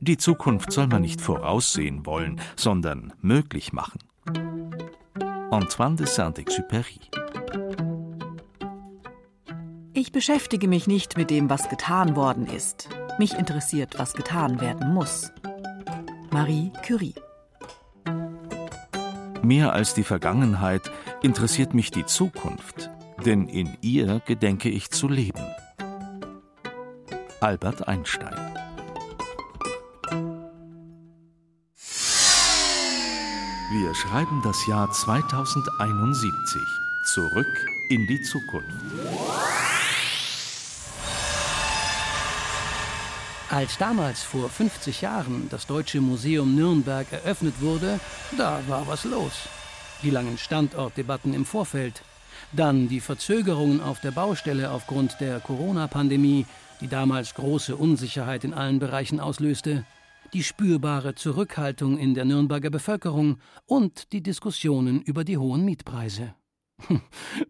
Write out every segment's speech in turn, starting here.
Die Zukunft soll man nicht voraussehen wollen, sondern möglich machen. Antoine de Saint-Exupéry Ich beschäftige mich nicht mit dem, was getan worden ist. Mich interessiert, was getan werden muss. Marie Curie Mehr als die Vergangenheit interessiert mich die Zukunft, denn in ihr gedenke ich zu leben. Albert Einstein Wir schreiben das Jahr 2071. Zurück in die Zukunft. Als damals vor 50 Jahren das Deutsche Museum Nürnberg eröffnet wurde, da war was los. Die langen Standortdebatten im Vorfeld, dann die Verzögerungen auf der Baustelle aufgrund der Corona-Pandemie, die damals große Unsicherheit in allen Bereichen auslöste, die spürbare Zurückhaltung in der Nürnberger Bevölkerung und die Diskussionen über die hohen Mietpreise.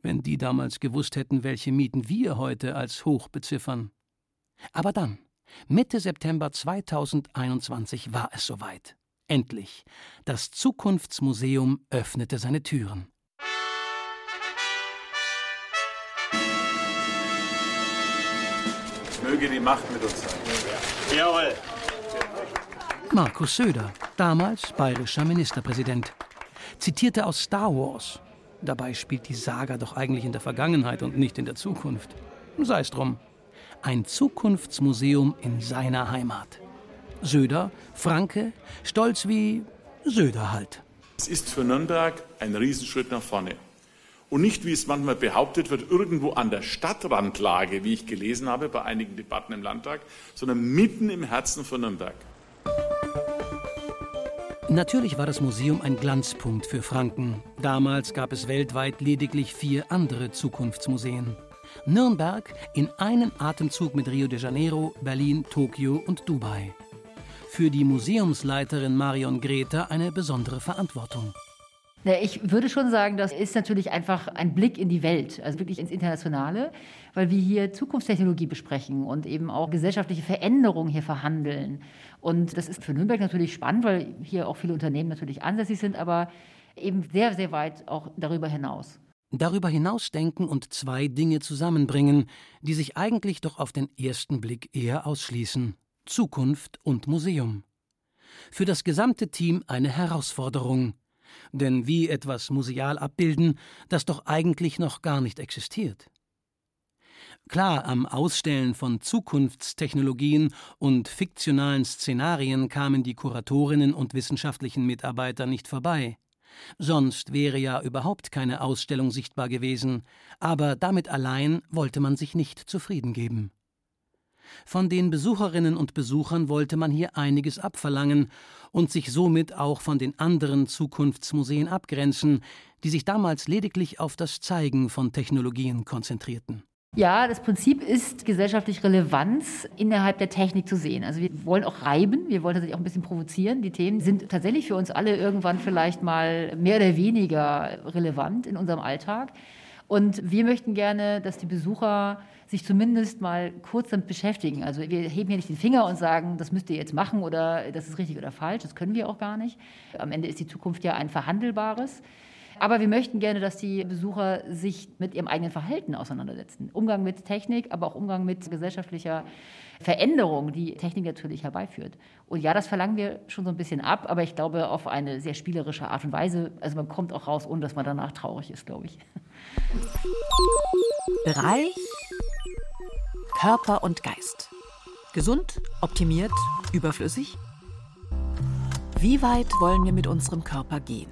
Wenn die damals gewusst hätten, welche Mieten wir heute als hoch beziffern. Aber dann, Mitte September 2021 war es soweit. Endlich. Das Zukunftsmuseum öffnete seine Türen. Möge die Macht mit uns sein. Jawohl. Markus Söder, damals bayerischer Ministerpräsident, zitierte aus Star Wars. Dabei spielt die Saga doch eigentlich in der Vergangenheit und nicht in der Zukunft. Sei es drum. Ein Zukunftsmuseum in seiner Heimat. Söder, Franke, stolz wie Söder halt. Es ist für Nürnberg ein Riesenschritt nach vorne. Und nicht, wie es manchmal behauptet wird, irgendwo an der Stadtrandlage, wie ich gelesen habe bei einigen Debatten im Landtag, sondern mitten im Herzen von Nürnberg. Natürlich war das Museum ein Glanzpunkt für Franken. Damals gab es weltweit lediglich vier andere Zukunftsmuseen. Nürnberg in einem Atemzug mit Rio de Janeiro, Berlin, Tokio und Dubai. Für die Museumsleiterin Marion Greta eine besondere Verantwortung. Ich würde schon sagen, das ist natürlich einfach ein Blick in die Welt, also wirklich ins Internationale, weil wir hier Zukunftstechnologie besprechen und eben auch gesellschaftliche Veränderungen hier verhandeln. Und das ist für Nürnberg natürlich spannend, weil hier auch viele Unternehmen natürlich ansässig sind, aber eben sehr, sehr weit auch darüber hinaus. Darüber hinaus denken und zwei Dinge zusammenbringen, die sich eigentlich doch auf den ersten Blick eher ausschließen. Zukunft und Museum. Für das gesamte Team eine Herausforderung. Denn wie etwas museal abbilden, das doch eigentlich noch gar nicht existiert? Klar, am Ausstellen von Zukunftstechnologien und fiktionalen Szenarien kamen die Kuratorinnen und wissenschaftlichen Mitarbeiter nicht vorbei. Sonst wäre ja überhaupt keine Ausstellung sichtbar gewesen, aber damit allein wollte man sich nicht zufrieden geben. Von den Besucherinnen und Besuchern wollte man hier einiges abverlangen und sich somit auch von den anderen Zukunftsmuseen abgrenzen, die sich damals lediglich auf das Zeigen von Technologien konzentrierten. Ja, das Prinzip ist, gesellschaftlich Relevanz innerhalb der Technik zu sehen. Also wir wollen auch reiben, wir wollen tatsächlich auch ein bisschen provozieren. Die Themen sind tatsächlich für uns alle irgendwann vielleicht mal mehr oder weniger relevant in unserem Alltag. Und wir möchten gerne, dass die Besucher sich zumindest mal kurz damit beschäftigen. Also wir heben hier nicht den Finger und sagen, das müsst ihr jetzt machen oder das ist richtig oder falsch. Das können wir auch gar nicht. Am Ende ist die Zukunft ja ein verhandelbares. Aber wir möchten gerne, dass die Besucher sich mit ihrem eigenen Verhalten auseinandersetzen. Umgang mit Technik, aber auch Umgang mit gesellschaftlicher Veränderung, die Technik natürlich herbeiführt. Und ja, das verlangen wir schon so ein bisschen ab, aber ich glaube auf eine sehr spielerische Art und Weise. Also man kommt auch raus, ohne dass man danach traurig ist, glaube ich. Bereich Körper und Geist. Gesund, optimiert, überflüssig? Wie weit wollen wir mit unserem Körper gehen?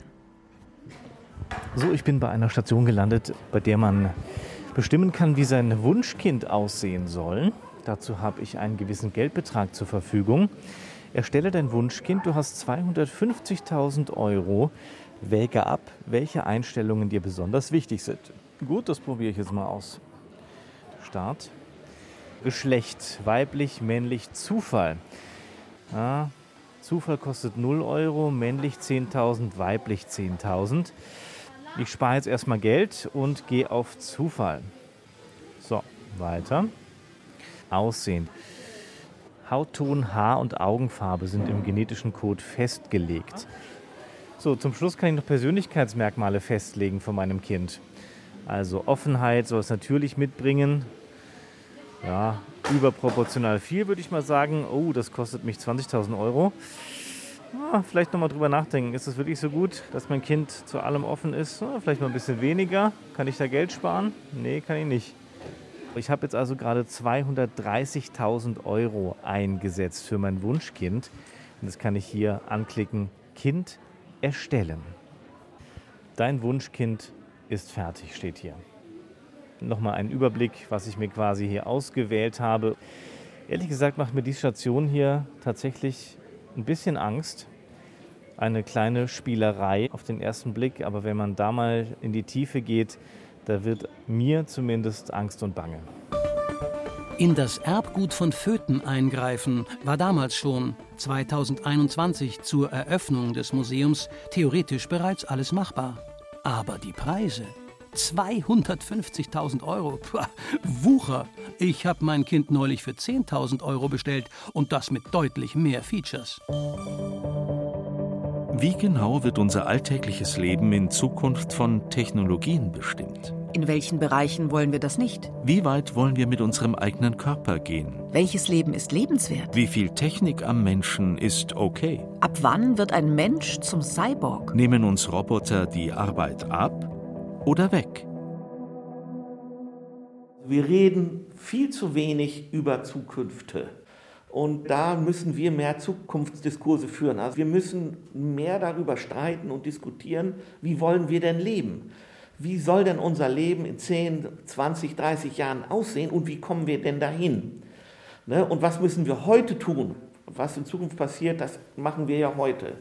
So, ich bin bei einer Station gelandet, bei der man bestimmen kann, wie sein Wunschkind aussehen soll. Dazu habe ich einen gewissen Geldbetrag zur Verfügung. Erstelle dein Wunschkind, du hast 250.000 Euro. Wäge ab, welche Einstellungen dir besonders wichtig sind. Gut, das probiere ich jetzt mal aus. Start. Geschlecht, weiblich, männlich, Zufall. Ja, Zufall kostet 0 Euro, männlich 10.000, weiblich 10.000. Ich spare jetzt erstmal Geld und gehe auf Zufall. So, weiter. Aussehen. Hautton, Haar- und Augenfarbe sind im genetischen Code festgelegt. So, zum Schluss kann ich noch Persönlichkeitsmerkmale festlegen von meinem Kind. Also Offenheit soll es natürlich mitbringen. Ja, überproportional viel würde ich mal sagen. Oh, das kostet mich 20.000 Euro. Ah, vielleicht nochmal drüber nachdenken. Ist es wirklich so gut, dass mein Kind zu allem offen ist? Ah, vielleicht mal ein bisschen weniger. Kann ich da Geld sparen? Nee, kann ich nicht. Ich habe jetzt also gerade 230.000 Euro eingesetzt für mein Wunschkind. Und das kann ich hier anklicken. Kind erstellen. Dein Wunschkind ist fertig, steht hier. Nochmal ein Überblick, was ich mir quasi hier ausgewählt habe. Ehrlich gesagt macht mir die Station hier tatsächlich ein bisschen Angst. Eine kleine Spielerei auf den ersten Blick, aber wenn man da mal in die Tiefe geht, da wird mir zumindest Angst und Bange. In das Erbgut von Föten eingreifen war damals schon 2021 zur Eröffnung des Museums theoretisch bereits alles machbar. Aber die Preise 250.000 Euro. Puh, Wucher. Ich habe mein Kind neulich für 10.000 Euro bestellt und das mit deutlich mehr Features. Wie genau wird unser alltägliches Leben in Zukunft von Technologien bestimmt? In welchen Bereichen wollen wir das nicht? Wie weit wollen wir mit unserem eigenen Körper gehen? Welches Leben ist lebenswert? Wie viel Technik am Menschen ist okay? Ab wann wird ein Mensch zum Cyborg? Nehmen uns Roboter die Arbeit ab oder weg? Wir reden viel zu wenig über Zukünfte. Und da müssen wir mehr Zukunftsdiskurse führen. Also wir müssen mehr darüber streiten und diskutieren, wie wollen wir denn leben? Wie soll denn unser Leben in 10, 20, 30 Jahren aussehen und wie kommen wir denn dahin? Ne? Und was müssen wir heute tun? Was in Zukunft passiert, das machen wir ja heute.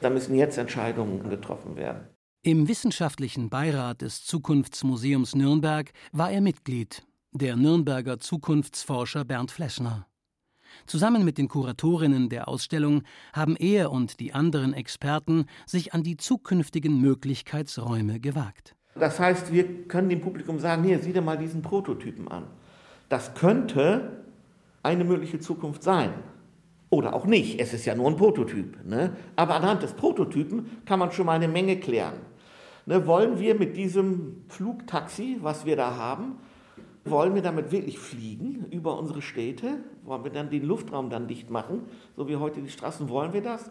Da müssen jetzt Entscheidungen getroffen werden. Im wissenschaftlichen Beirat des Zukunftsmuseums Nürnberg war er Mitglied, der Nürnberger Zukunftsforscher Bernd Fleschner. Zusammen mit den Kuratorinnen der Ausstellung haben er und die anderen Experten sich an die zukünftigen Möglichkeitsräume gewagt. Das heißt, wir können dem Publikum sagen, hier, sieh dir mal diesen Prototypen an. Das könnte eine mögliche Zukunft sein. Oder auch nicht. Es ist ja nur ein Prototyp. Ne? Aber anhand des Prototypen kann man schon mal eine Menge klären. Ne, wollen wir mit diesem Flugtaxi, was wir da haben, wollen wir damit wirklich fliegen über unsere Städte? Wollen wir dann den Luftraum dann dicht machen, so wie heute die Straßen? Wollen wir das?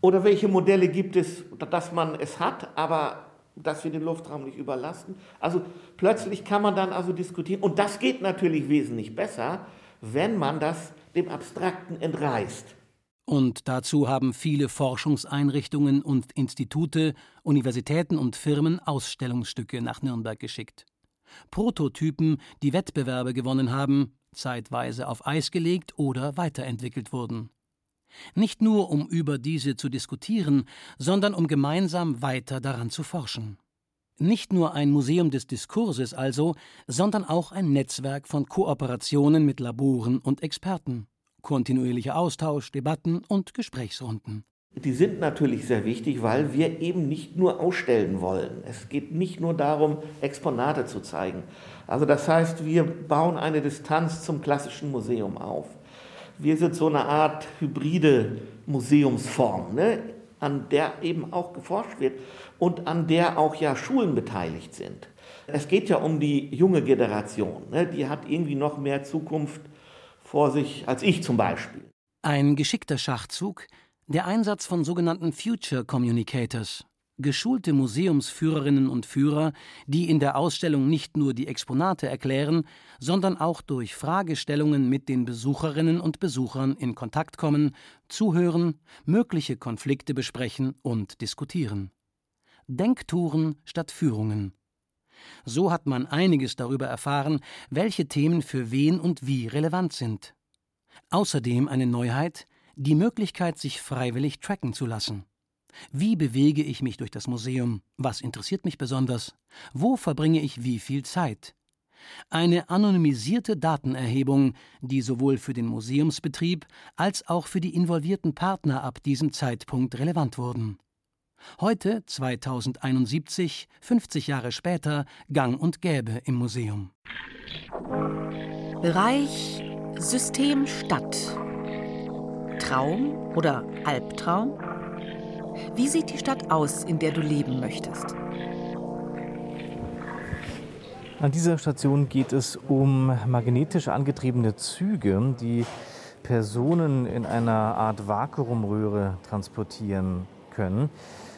Oder welche Modelle gibt es, dass man es hat, aber dass wir den Luftraum nicht überlasten? Also plötzlich kann man dann also diskutieren. Und das geht natürlich wesentlich besser, wenn man das dem Abstrakten entreißt. Und dazu haben viele Forschungseinrichtungen und Institute, Universitäten und Firmen Ausstellungsstücke nach Nürnberg geschickt. Prototypen, die Wettbewerbe gewonnen haben, zeitweise auf Eis gelegt oder weiterentwickelt wurden. Nicht nur, um über diese zu diskutieren, sondern um gemeinsam weiter daran zu forschen. Nicht nur ein Museum des Diskurses also, sondern auch ein Netzwerk von Kooperationen mit Laboren und Experten. Kontinuierlicher Austausch, Debatten und Gesprächsrunden. Die sind natürlich sehr wichtig, weil wir eben nicht nur ausstellen wollen. Es geht nicht nur darum, Exponate zu zeigen. Also das heißt, wir bauen eine Distanz zum klassischen Museum auf. Wir sind so eine Art hybride Museumsform, ne, an der eben auch geforscht wird und an der auch ja Schulen beteiligt sind. Es geht ja um die junge Generation. Ne, die hat irgendwie noch mehr Zukunft vor sich als ich zum Beispiel. Ein geschickter Schachzug, der Einsatz von sogenannten Future Communicators, geschulte Museumsführerinnen und Führer, die in der Ausstellung nicht nur die Exponate erklären, sondern auch durch Fragestellungen mit den Besucherinnen und Besuchern in Kontakt kommen, zuhören, mögliche Konflikte besprechen und diskutieren. Denktouren statt Führungen. So hat man einiges darüber erfahren, welche Themen für wen und wie relevant sind. Außerdem eine Neuheit, die Möglichkeit, sich freiwillig tracken zu lassen. Wie bewege ich mich durch das Museum? Was interessiert mich besonders? Wo verbringe ich wie viel Zeit? Eine anonymisierte Datenerhebung, die sowohl für den Museumsbetrieb als auch für die involvierten Partner ab diesem Zeitpunkt relevant wurden. Heute, 2071, 50 Jahre später, gang und gäbe im Museum. Bereich System Stadt. Traum oder Albtraum? Wie sieht die Stadt aus, in der du leben möchtest? An dieser Station geht es um magnetisch angetriebene Züge, die Personen in einer Art Vakuumröhre transportieren können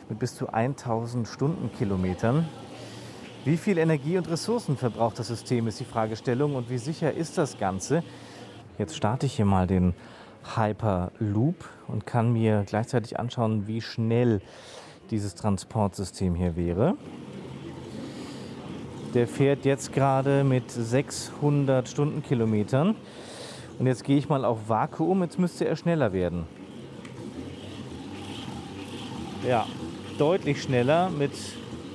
mit bis zu 1000 Stundenkilometern. Wie viel Energie und Ressourcen verbraucht das System, ist die Fragestellung. Und wie sicher ist das Ganze? Jetzt starte ich hier mal den Hyperloop und kann mir gleichzeitig anschauen, wie schnell dieses Transportsystem hier wäre. Der fährt jetzt gerade mit 600 Stundenkilometern. Und jetzt gehe ich mal auf Vakuum. Jetzt müsste er schneller werden. Ja, deutlich schneller. Mit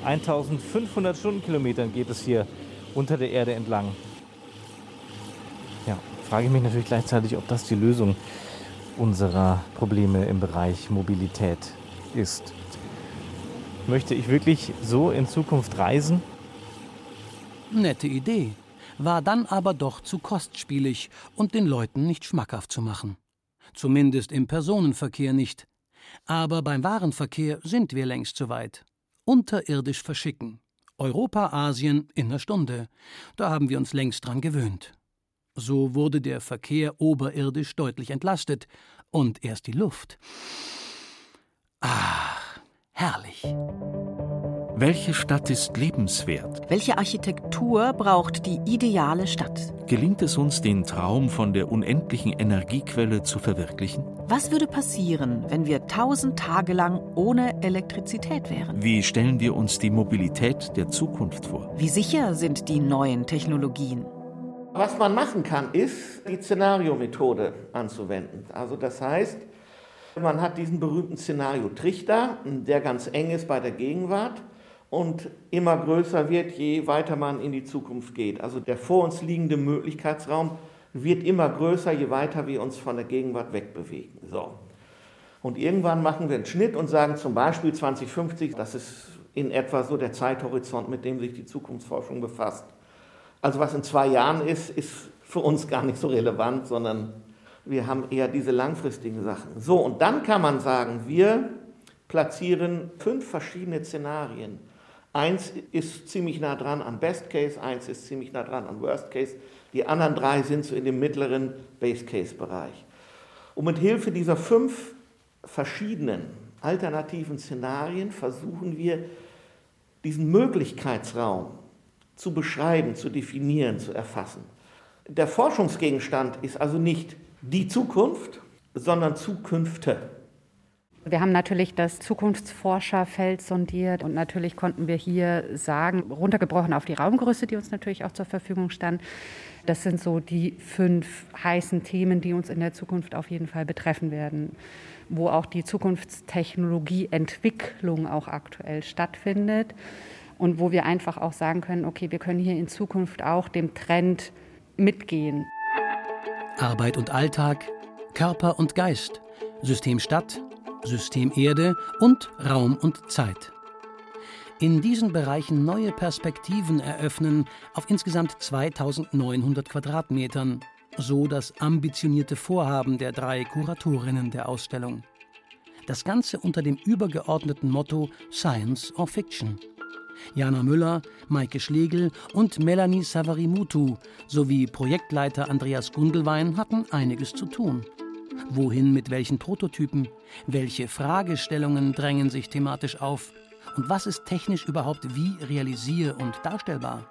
1500 Stundenkilometern geht es hier unter der Erde entlang. Frage ich mich natürlich gleichzeitig, ob das die Lösung unserer Probleme im Bereich Mobilität ist. Möchte ich wirklich so in Zukunft reisen? Nette Idee, war dann aber doch zu kostspielig und den Leuten nicht schmackhaft zu machen. Zumindest im Personenverkehr nicht. Aber beim Warenverkehr sind wir längst zu weit. Unterirdisch verschicken. Europa, Asien in einer Stunde. Da haben wir uns längst dran gewöhnt. So wurde der Verkehr oberirdisch deutlich entlastet. Und erst die Luft. Ach, herrlich. Welche Stadt ist lebenswert? Welche Architektur braucht die ideale Stadt? Gelingt es uns, den Traum von der unendlichen Energiequelle zu verwirklichen? Was würde passieren, wenn wir tausend Tage lang ohne Elektrizität wären? Wie stellen wir uns die Mobilität der Zukunft vor? Wie sicher sind die neuen Technologien? Was man machen kann, ist die Szenariomethode anzuwenden. Also das heißt, man hat diesen berühmten Szenario-Trichter, der ganz eng ist bei der Gegenwart und immer größer wird, je weiter man in die Zukunft geht. Also der vor uns liegende Möglichkeitsraum wird immer größer, je weiter wir uns von der Gegenwart wegbewegen. So. Und irgendwann machen wir einen Schnitt und sagen zum Beispiel 2050, das ist in etwa so der Zeithorizont, mit dem sich die Zukunftsforschung befasst. Also was in zwei Jahren ist, ist für uns gar nicht so relevant, sondern wir haben eher diese langfristigen Sachen. So, und dann kann man sagen, wir platzieren fünf verschiedene Szenarien Eins ist ziemlich nah dran an Best Case, eins ist ziemlich nah dran an Worst Case. Die anderen drei sind so in dem mittleren Base Case Bereich. Und mit Hilfe dieser fünf verschiedenen alternativen Szenarien versuchen wir, diesen Möglichkeitsraum zu beschreiben, zu definieren, zu erfassen. Der Forschungsgegenstand ist also nicht die Zukunft, sondern Zukünfte. Wir haben natürlich das Zukunftsforscherfeld sondiert und natürlich konnten wir hier sagen, runtergebrochen auf die Raumgröße, die uns natürlich auch zur Verfügung stand, das sind so die fünf heißen Themen, die uns in der Zukunft auf jeden Fall betreffen werden, wo auch die Zukunftstechnologieentwicklung auch aktuell stattfindet und wo wir einfach auch sagen können, okay, wir können hier in Zukunft auch dem Trend mitgehen. Arbeit und Alltag, Körper und Geist, System Stadt, System Erde und Raum und Zeit. In diesen Bereichen neue Perspektiven eröffnen auf insgesamt 2900 Quadratmetern, so das ambitionierte Vorhaben der drei Kuratorinnen der Ausstellung. Das Ganze unter dem übergeordneten Motto Science or Fiction. Jana Müller, Maike Schlegel und Melanie Savarimutu sowie Projektleiter Andreas Gundelwein hatten einiges zu tun. Wohin mit welchen Prototypen? Welche Fragestellungen drängen sich thematisch auf? Und was ist technisch überhaupt wie realisier- und darstellbar?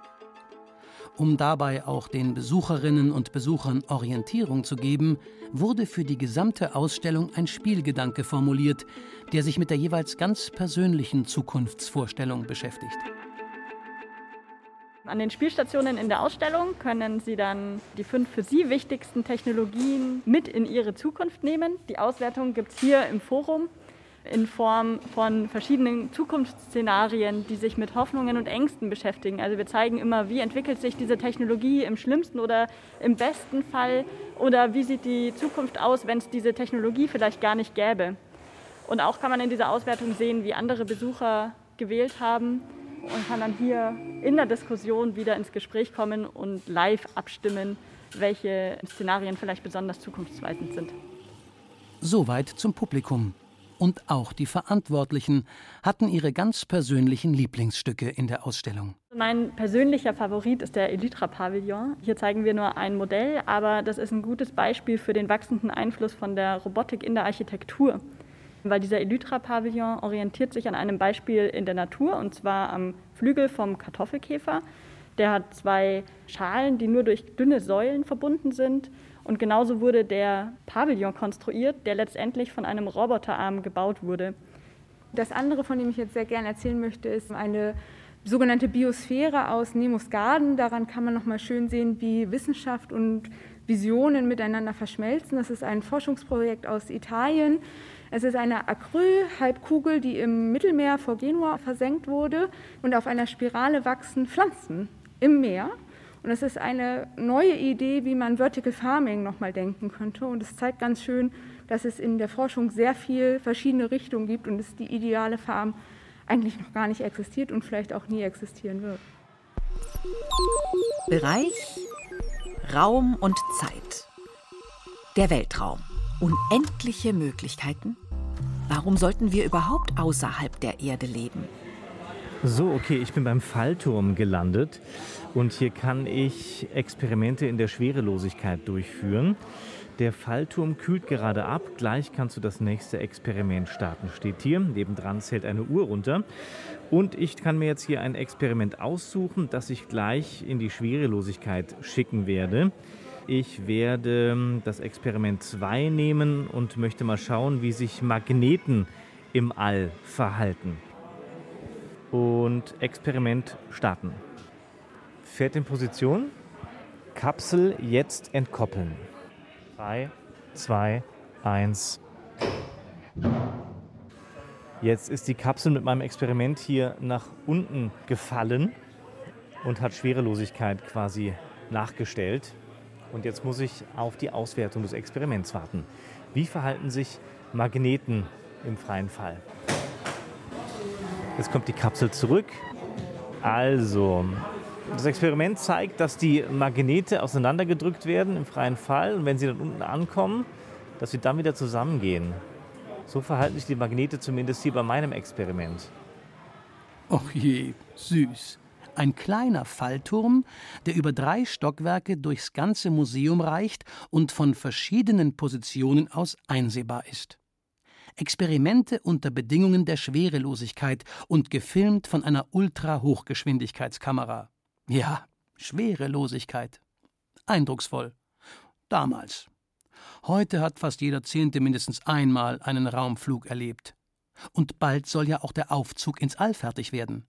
Um dabei auch den Besucherinnen und Besuchern Orientierung zu geben, wurde für die gesamte Ausstellung ein Spielgedanke formuliert, der sich mit der jeweils ganz persönlichen Zukunftsvorstellung beschäftigt. An den Spielstationen in der Ausstellung können Sie dann die fünf für Sie wichtigsten Technologien mit in Ihre Zukunft nehmen. Die Auswertung gibt es hier im Forum in Form von verschiedenen Zukunftsszenarien, die sich mit Hoffnungen und Ängsten beschäftigen. Also wir zeigen immer, wie entwickelt sich diese Technologie im schlimmsten oder im besten Fall oder wie sieht die Zukunft aus, wenn es diese Technologie vielleicht gar nicht gäbe. Und auch kann man in dieser Auswertung sehen, wie andere Besucher gewählt haben und kann dann hier in der Diskussion wieder ins Gespräch kommen und live abstimmen, welche Szenarien vielleicht besonders zukunftsweisend sind. Soweit zum Publikum. Und auch die Verantwortlichen hatten ihre ganz persönlichen Lieblingsstücke in der Ausstellung. Mein persönlicher Favorit ist der Elytra Pavillon. Hier zeigen wir nur ein Modell, aber das ist ein gutes Beispiel für den wachsenden Einfluss von der Robotik in der Architektur. Weil dieser Elytra Pavillon orientiert sich an einem Beispiel in der Natur, und zwar am Flügel vom Kartoffelkäfer. Der hat zwei Schalen, die nur durch dünne Säulen verbunden sind und genauso wurde der Pavillon konstruiert, der letztendlich von einem Roboterarm gebaut wurde. Das andere, von dem ich jetzt sehr gerne erzählen möchte, ist eine sogenannte Biosphäre aus Nemos Garden. Daran kann man noch mal schön sehen, wie Wissenschaft und Visionen miteinander verschmelzen. Das ist ein Forschungsprojekt aus Italien. Es ist eine Acryl-Halbkugel, die im Mittelmeer vor Genua versenkt wurde und auf einer Spirale wachsen Pflanzen im Meer. Und es ist eine neue Idee, wie man Vertical Farming nochmal denken könnte. Und es zeigt ganz schön, dass es in der Forschung sehr viel verschiedene Richtungen gibt und es die ideale Farm eigentlich noch gar nicht existiert und vielleicht auch nie existieren wird. Bereich Raum und Zeit. Der Weltraum. Unendliche Möglichkeiten. Warum sollten wir überhaupt außerhalb der Erde leben? So, okay, ich bin beim Fallturm gelandet und hier kann ich Experimente in der Schwerelosigkeit durchführen. Der Fallturm kühlt gerade ab. Gleich kannst du das nächste Experiment starten. Steht hier. Nebendran zählt eine Uhr runter. Und ich kann mir jetzt hier ein Experiment aussuchen, das ich gleich in die Schwerelosigkeit schicken werde. Ich werde das Experiment 2 nehmen und möchte mal schauen, wie sich Magneten im All verhalten und Experiment starten. Fährt in Position. Kapsel jetzt entkoppeln. 3, 2, 1. Jetzt ist die Kapsel mit meinem Experiment hier nach unten gefallen und hat Schwerelosigkeit quasi nachgestellt. Und jetzt muss ich auf die Auswertung des Experiments warten. Wie verhalten sich Magneten im freien Fall? Jetzt kommt die Kapsel zurück. Also, das Experiment zeigt, dass die Magnete auseinandergedrückt werden im freien Fall und wenn sie dann unten ankommen, dass sie dann wieder zusammengehen. So verhalten sich die Magnete zumindest hier bei meinem Experiment. Och je, süß. Ein kleiner Fallturm, der über drei Stockwerke durchs ganze Museum reicht und von verschiedenen Positionen aus einsehbar ist. Experimente unter Bedingungen der Schwerelosigkeit und gefilmt von einer Ultra-Hochgeschwindigkeitskamera. Ja, Schwerelosigkeit. Eindrucksvoll. Damals. Heute hat fast jeder Zehnte mindestens einmal einen Raumflug erlebt. Und bald soll ja auch der Aufzug ins All fertig werden.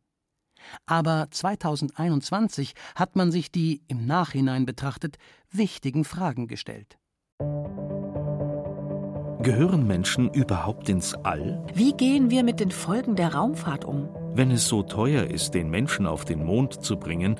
Aber 2021 hat man sich die, im Nachhinein betrachtet, wichtigen Fragen gestellt. Gehören Menschen überhaupt ins All? Wie gehen wir mit den Folgen der Raumfahrt um? Wenn es so teuer ist, den Menschen auf den Mond zu bringen,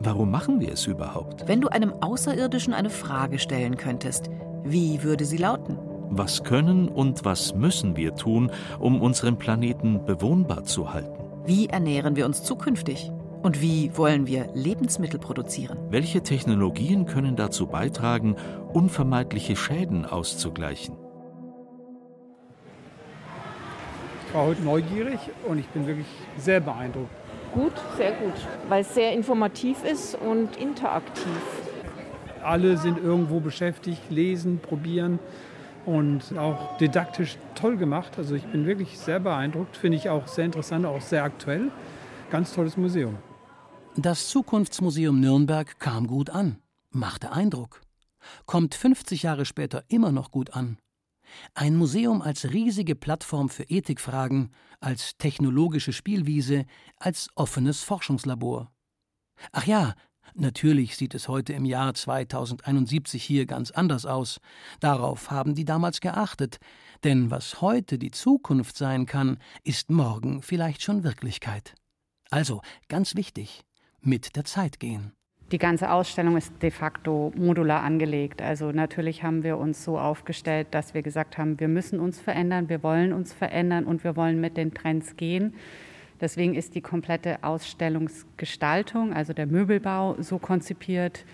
warum machen wir es überhaupt? Wenn du einem Außerirdischen eine Frage stellen könntest, wie würde sie lauten? Was können und was müssen wir tun, um unseren Planeten bewohnbar zu halten? Wie ernähren wir uns zukünftig? Und wie wollen wir Lebensmittel produzieren? Welche Technologien können dazu beitragen, unvermeidliche Schäden auszugleichen? War heute neugierig und ich bin wirklich sehr beeindruckt. Gut, sehr gut, weil es sehr informativ ist und interaktiv. Alle sind irgendwo beschäftigt, lesen, probieren und auch didaktisch toll gemacht. Also ich bin wirklich sehr beeindruckt, finde ich auch sehr interessant, auch sehr aktuell. Ganz tolles Museum. Das Zukunftsmuseum Nürnberg kam gut an, machte Eindruck, kommt 50 Jahre später immer noch gut an. Ein Museum als riesige Plattform für Ethikfragen, als technologische Spielwiese, als offenes Forschungslabor. Ach ja, natürlich sieht es heute im Jahr 2071 hier ganz anders aus. Darauf haben die damals geachtet, denn was heute die Zukunft sein kann, ist morgen vielleicht schon Wirklichkeit. Also, ganz wichtig, mit der Zeit gehen. Die ganze Ausstellung ist de facto modular angelegt. Also natürlich haben wir uns so aufgestellt, dass wir gesagt haben, wir müssen uns verändern, wir wollen uns verändern und wir wollen mit den Trends gehen. Deswegen ist die komplette Ausstellungsgestaltung, also der Möbelbau, so konzipiert,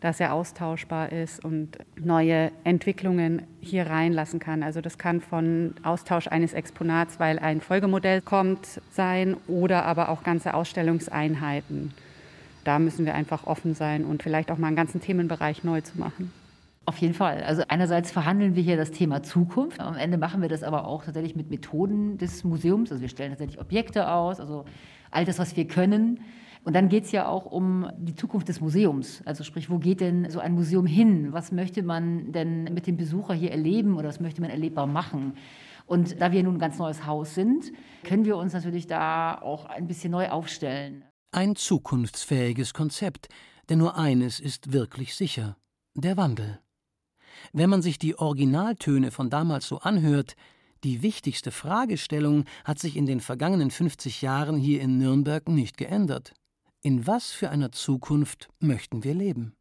dass er austauschbar ist und neue Entwicklungen hier reinlassen kann. Also das kann von Austausch eines Exponats, weil ein Folgemodell kommt, sein oder aber auch ganze Ausstellungseinheiten. Da müssen wir einfach offen sein und vielleicht auch mal einen ganzen Themenbereich neu zu machen. Auf jeden Fall. Also einerseits verhandeln wir hier das Thema Zukunft. Am Ende machen wir das aber auch tatsächlich mit Methoden des Museums. Also wir stellen tatsächlich Objekte aus, also all das, was wir können. Und dann geht es ja auch um die Zukunft des Museums. Also sprich, wo geht denn so ein Museum hin? Was möchte man denn mit dem Besucher hier erleben oder was möchte man erlebbar machen? Und da wir nun ein ganz neues Haus sind, können wir uns natürlich da auch ein bisschen neu aufstellen. Ein zukunftsfähiges Konzept, denn nur eines ist wirklich sicher, der Wandel. Wenn man sich die Originaltöne von damals so anhört, die wichtigste Fragestellung hat sich in den vergangenen 50 Jahren hier in Nürnberg nicht geändert. In was für einer Zukunft möchten wir leben?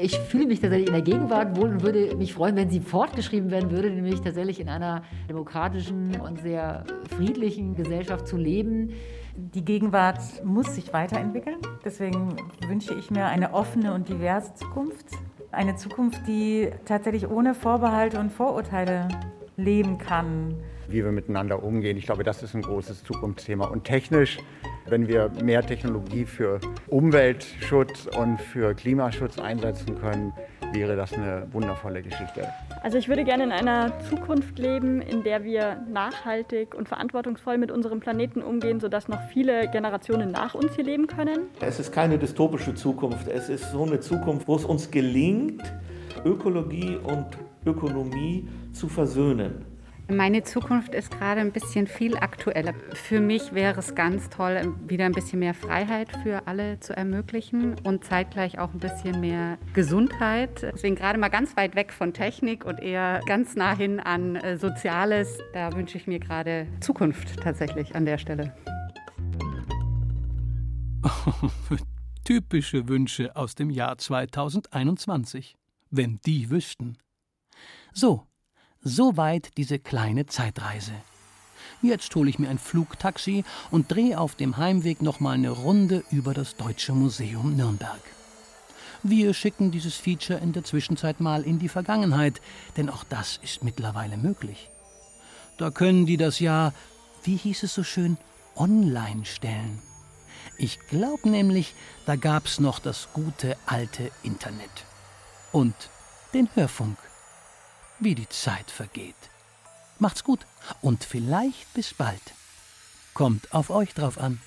Ich fühle mich tatsächlich in der Gegenwart wohl und würde mich freuen, wenn sie fortgeschrieben werden würde, nämlich tatsächlich in einer demokratischen und sehr friedlichen Gesellschaft zu leben. Die Gegenwart muss sich weiterentwickeln. Deswegen wünsche ich mir eine offene und diverse Zukunft eine Zukunft, die tatsächlich ohne Vorbehalte und Vorurteile leben kann. Wie wir miteinander umgehen, ich glaube, das ist ein großes Zukunftsthema. Und technisch, wenn wir mehr Technologie für Umweltschutz und für Klimaschutz einsetzen können, wäre das eine wundervolle Geschichte. Also ich würde gerne in einer Zukunft leben, in der wir nachhaltig und verantwortungsvoll mit unserem Planeten umgehen, sodass noch viele Generationen nach uns hier leben können. Es ist keine dystopische Zukunft, es ist so eine Zukunft, wo es uns gelingt, Ökologie und Ökonomie zu versöhnen. Meine Zukunft ist gerade ein bisschen viel aktueller. Für mich wäre es ganz toll, wieder ein bisschen mehr Freiheit für alle zu ermöglichen und zeitgleich auch ein bisschen mehr Gesundheit. Deswegen gerade mal ganz weit weg von Technik und eher ganz nah hin an äh, Soziales. Da wünsche ich mir gerade Zukunft tatsächlich an der Stelle. Typische Wünsche aus dem Jahr 2021. Wenn die wüssten. So, Soweit diese kleine Zeitreise. Jetzt hole ich mir ein Flugtaxi und drehe auf dem Heimweg nochmal eine Runde über das Deutsche Museum Nürnberg. Wir schicken dieses Feature in der Zwischenzeit mal in die Vergangenheit, denn auch das ist mittlerweile möglich. Da können die das ja, wie hieß es so schön, online stellen. Ich glaube nämlich, da gab's noch das gute alte Internet. Und den Hörfunk wie die Zeit vergeht. Macht's gut und vielleicht bis bald. Kommt auf euch drauf an.